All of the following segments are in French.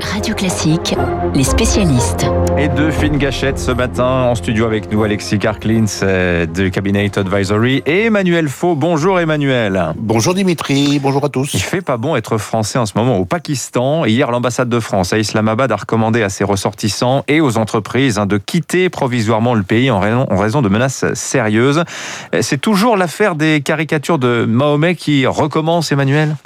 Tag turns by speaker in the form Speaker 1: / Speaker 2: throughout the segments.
Speaker 1: Radio Classique, les spécialistes.
Speaker 2: Et deux fines gâchettes ce matin en studio avec nous, Alexis Karklins euh, de Cabinet Advisory et Emmanuel Faux. Bonjour Emmanuel.
Speaker 3: Bonjour Dimitri, bonjour à tous.
Speaker 2: Il fait pas bon être français en ce moment au Pakistan. Hier, l'ambassade de France à Islamabad a recommandé à ses ressortissants et aux entreprises hein, de quitter provisoirement le pays en raison, en raison de menaces sérieuses. C'est toujours l'affaire des caricatures de Mahomet qui recommence, Emmanuel?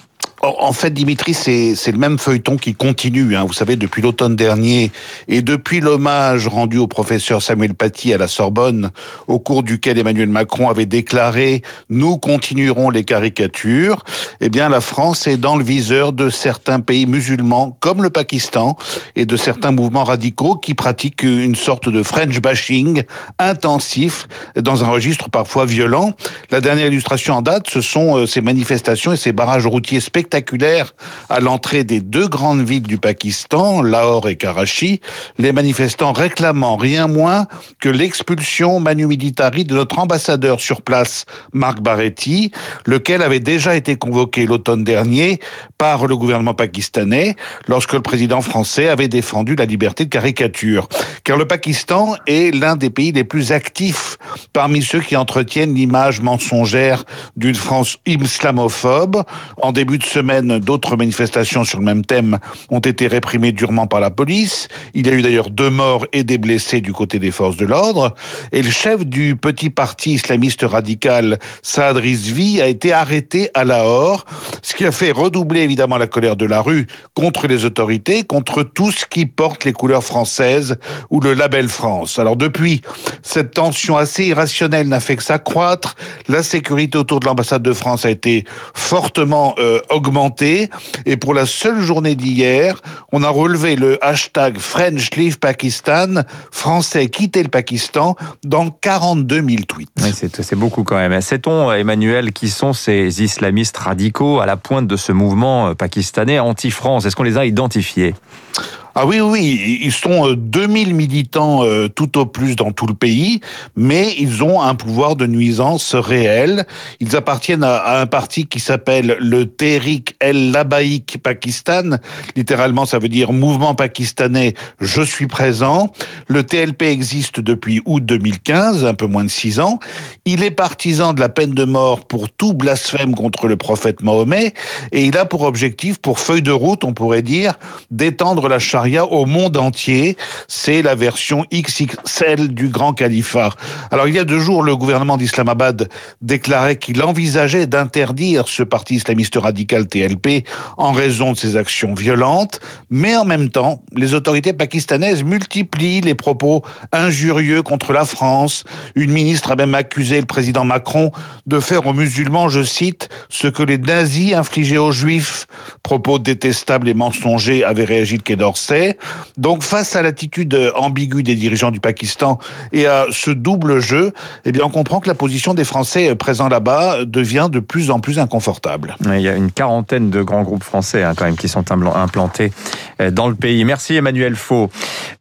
Speaker 3: En fait, Dimitri, c'est le même feuilleton qui continue. Hein. Vous savez, depuis l'automne dernier et depuis l'hommage rendu au professeur Samuel Paty à la Sorbonne, au cours duquel Emmanuel Macron avait déclaré « Nous continuerons les caricatures », eh bien, la France est dans le viseur de certains pays musulmans, comme le Pakistan, et de certains mouvements radicaux qui pratiquent une sorte de French bashing intensif dans un registre parfois violent. La dernière illustration en date, ce sont euh, ces manifestations et ces barrages routiers spectaculaires spectaculaire à l'entrée des deux grandes villes du Pakistan, Lahore et Karachi, les manifestants réclamant rien moins que l'expulsion manu militari de notre ambassadeur sur place, Marc Baretti, lequel avait déjà été convoqué l'automne dernier par le gouvernement pakistanais lorsque le président français avait défendu la liberté de caricature. Car le Pakistan est l'un des pays les plus actifs parmi ceux qui entretiennent l'image mensongère d'une France islamophobe. En début de semaine, d'autres manifestations sur le même thème ont été réprimées durement par la police. Il y a eu d'ailleurs deux morts et des blessés du côté des forces de l'ordre. Et le chef du petit parti islamiste radical, Saad Rizvi, a été arrêté à Lahore, ce qui a fait redoubler évidemment la colère de la rue contre les autorités, contre tout ce qui porte les couleurs françaises ou le label France. Alors depuis, cette tension assez irrationnelle n'a fait que s'accroître. La sécurité autour de l'ambassade de France a été fortement euh, Et pour la seule journée d'hier, on a relevé le hashtag French Leave Pakistan, français quitter le Pakistan, dans 42 000 tweets.
Speaker 2: c'est beaucoup quand même. Sait-on, Emmanuel, qui sont ces islamistes radicaux à la pointe de ce mouvement euh, pakistanais anti-France Est-ce qu'on les a identifiés?
Speaker 3: Ah oui, oui, ils sont 2000 euh, militants euh, tout au plus dans tout le pays, mais ils ont un pouvoir de nuisance réel. Ils appartiennent à, un parti qui s'appelle le Tehrik el Labaïk Pakistan. Littéralement, ça veut dire Mouvement pakistanais, je suis présent. Le TLP existe depuis août 2015, un peu moins de six ans. Il est partisan de la peine de mort pour tout blasphème contre le prophète Mahomet, et il a pour objectif, pour feuille de route, on pourrait dire, d'étendre la au monde entier. C'est la version XXL du grand califat. Alors il y a deux jours, le gouvernement d'Islamabad déclarait qu'il envisageait d'interdire ce parti islamiste radical TLP en raison de ses actions violentes, mais en même temps, les autorités pakistanaises multiplient les propos injurieux contre la France. Une ministre a même accusé le président Macron de faire aux musulmans, je cite, ce que les nazis infligeaient aux juifs. Propos détestables et mensongers avait réagi le Quai d'Orsay. Donc face à l'attitude ambiguë des dirigeants du Pakistan et à ce double jeu, eh bien on comprend que la position des Français présents là-bas devient de plus en plus inconfortable.
Speaker 2: Il y a une quarantaine de grands groupes français hein, quand même qui sont implantés euh, dans le pays. Merci Emmanuel Faux.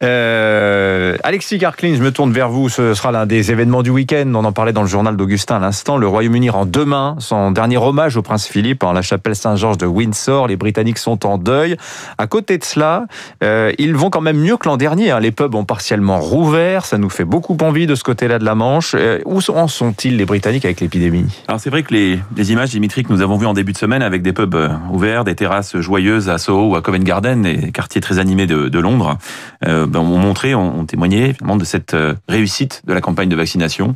Speaker 2: Euh, Alexis Garklin, je me tourne vers vous. Ce sera l'un des événements du week-end. On en parlait dans le journal d'Augustin à l'instant. Le Royaume-Uni rend demain son dernier hommage au prince Philippe en la chapelle Saint-Georges de Windsor. Les Britanniques sont en deuil. À côté de cela, euh, ils vont quand même mieux que l'an dernier. Hein. Les pubs ont partiellement rouvert. Ça nous fait beaucoup envie de ce côté-là de la Manche. Euh, où en sont-ils les Britanniques avec l'épidémie?
Speaker 4: Alors c'est vrai que les, images, Dimitri, que nous avons vues en début de semaine avec des pubs euh, ouverts, des terrasses joyeuses à Soho ou à Covent Garden, des quartiers très animés de Londres, euh, ben, ont montré, ont, témoigné finalement de cette réussite de la campagne de vaccination.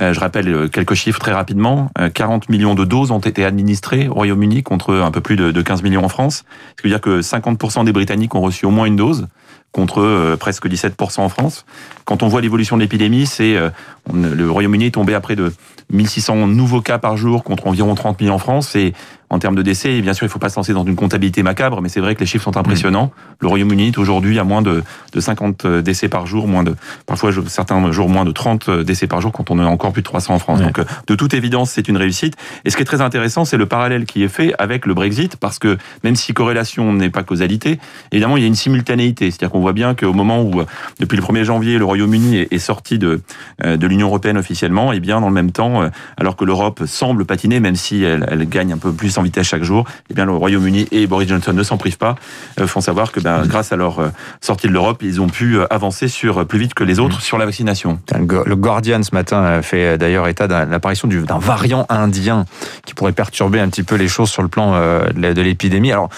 Speaker 4: je rappelle quelques chiffres très rapidement. 40 millions de doses ont été administrées au Royaume-Uni contre un peu plus de, de 15 millions en France. Ce qui veut dire que 50% des Britanniques ont reçu au moins une dose contre euh, presque 17% en France. Quand on voit l'évolution de l'épidémie, c'est euh, le Royaume-Uni est tombé à près de 1600 nouveaux cas par jour contre environ 30 000 en France. Et en termes de décès, et bien sûr, il ne faut pas se lancer dans une comptabilité macabre, mais c'est vrai que les chiffres sont impressionnants. Mmh. Le Royaume-Uni est aujourd'hui à moins de, de 50 euh, décès par jour, moins de, parfois certains jours moins de 30 euh, décès par jour quand on est encore plus de 300 en France. Donc, euh, de toute évidence, c'est une réussite. Et ce qui est très intéressant, c'est le parallèle qui est fait avec le Brexit, parce que même si corrélation n'est pas causalité, évidemment, il y a une simultanéité. C'est-à-dire qu'on voit bien qu'au moment où, depuis le 1er janvier, le Royaume-Uni est sorti de, de l'Union européenne officiellement, et bien dans le même temps, alors que l'Europe semble patiner, même si elle, elle gagne un peu plus en 100 vitesses chaque jour. Eh bien, le Royaume-Uni et Boris Johnson ne s'en privent pas. Euh, font savoir que ben, grâce à leur euh, sortie de l'Europe, ils ont pu euh, avancer sur plus vite que les autres sur la vaccination.
Speaker 2: Le Guardian ce matin fait d'ailleurs état de l'apparition d'un variant indien qui pourrait perturber un petit peu les choses sur le plan de l'épidémie. Alors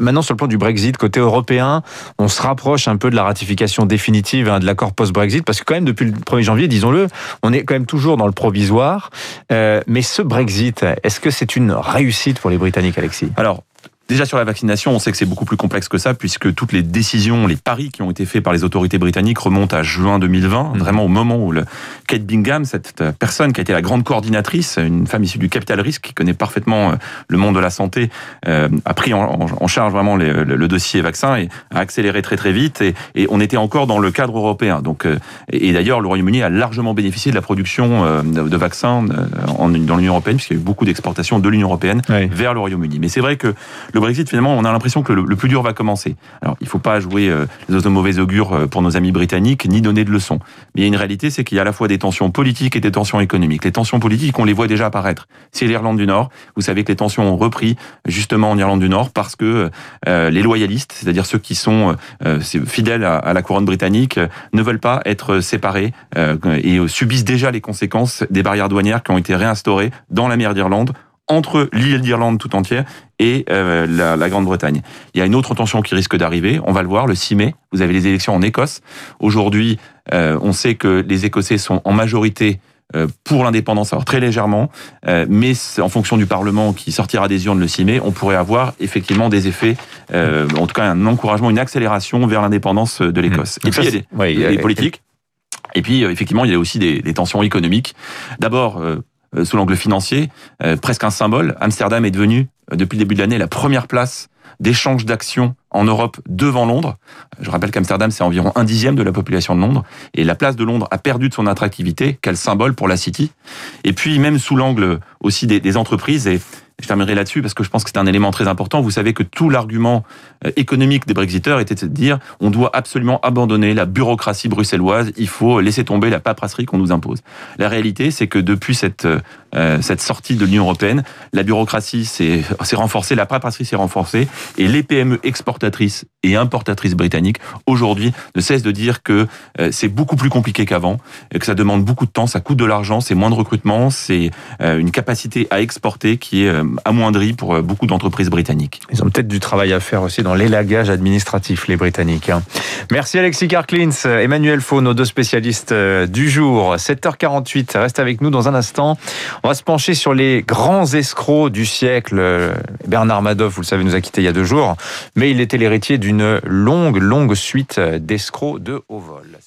Speaker 2: maintenant sur le plan du Brexit côté européen, on se rapproche un peu de la ratification définitive hein, de l'accord post-Brexit parce que quand même depuis le 1er janvier, disons-le, on est quand même toujours dans le provisoire. mais ce Brexit, est-ce que c'est une réussite pour les Britanniques, Alexis?
Speaker 4: Alors, Déjà sur la vaccination, on sait que c'est beaucoup plus complexe que ça, puisque toutes les décisions, les paris qui ont été faits par les autorités britanniques remontent à juin 2020, mmh. vraiment au moment où le Kate Bingham, cette personne qui a été la grande coordinatrice, une femme issue du capital risque, qui connaît parfaitement euh, le monde de la santé, euh, a pris en, charge vraiment le, dossier vaccin et a accéléré très très vite. Et, on était encore dans le cadre européen. Donc, euh, et, d'ailleurs, le Royaume-Uni a largement bénéficié de la production de, vaccins dans l'Union européenne, puisqu'il y a eu beaucoup d'exportations de l'Union européenne vers le Royaume-Uni. Mais c'est vrai que le Brexit, finalement, on a l'impression que le, plus dur va commencer. Alors, il ne faut pas jouer euh, les autres mauvais augures euh, pour nos amis britanniques, ni donner de leçons. Mais il y a une réalité, c'est qu'il y a à la fois des tensions politiques et des tensions économiques. Les tensions politiques, on les voit déjà apparaître. C'est l'Irlande du Nord. Vous savez que les tensions ont repris justement en Irlande du Nord parce que euh, les loyalistes, c'est-à-dire ceux qui sont fidèles à, la couronne britannique, ne veulent pas être séparés et subissent déjà les conséquences des barrières douanières qui ont été réinstaurées dans la mer d'Irlande entre l'île d'Irlande tout entière et euh, la, Grande-Bretagne. Il y a une autre tension qui risque d'arriver, on va le voir, le 6 mai, vous avez les élections en Écosse. Aujourd'hui, euh, on sait que les Écossais sont en majorité euh, pour l'indépendance, alors très légèrement, mais en fonction du Parlement qui sortira des urnes le 6 mai, on pourrait avoir effectivement des effets, en tout cas un encouragement, une accélération vers l'indépendance de l'Écosse.
Speaker 2: Mmh. Et puis il y a des, politiques.
Speaker 4: Et puis, effectivement, il y a aussi des, des tensions économiques. D'abord, euh, sous l'angle financier, euh, presque un symbole. Amsterdam est devenu, euh, depuis le début de l'année, la première place d'échange d'actions en Europe devant Londres. Je rappelle qu'Amsterdam, c'est environ un dixième de la population de Londres. Et la place de Londres a perdu de son attractivité. Quel symbole pour la City. Et puis, même sous l'angle aussi des, entreprises, et je terminerai là-dessus parce que je pense que c'est un élément très important. Vous savez que tout l'argument euh, économique des Brexiteurs était de dire on doit absolument abandonner la bureaucratie bruxelloise, il faut laisser tomber la paperasserie qu'on nous impose. La réalité, c'est que depuis cette, euh, cette sortie de l'Union européenne, la bureaucratie s'est renforcée, la paperasserie s'est renforcée et les PME et importatrices britanniques aujourd'hui ne cessent de dire que euh, c'est beaucoup plus compliqué qu'avant, que ça demande beaucoup de temps, ça coûte de l'argent, c'est moins de recrutement, c'est une capacité à exporter qui est amoindri pour euh, beaucoup d'entreprises britanniques.
Speaker 2: Ils ont peut-être du travail à faire aussi dans l'élagage administratif, les Britanniques. Hein. Merci Alexis Karklins, Emmanuel Faux, nos deux spécialistes euh, du jour. 7h48, reste avec nous dans un instant. On va se pencher sur les grands escrocs du siècle. Bernard Madoff, vous le savez, nous a quittés il y a deux jours, mais il l'héritier d'une longue, longue suite d'escrocs de haut vol.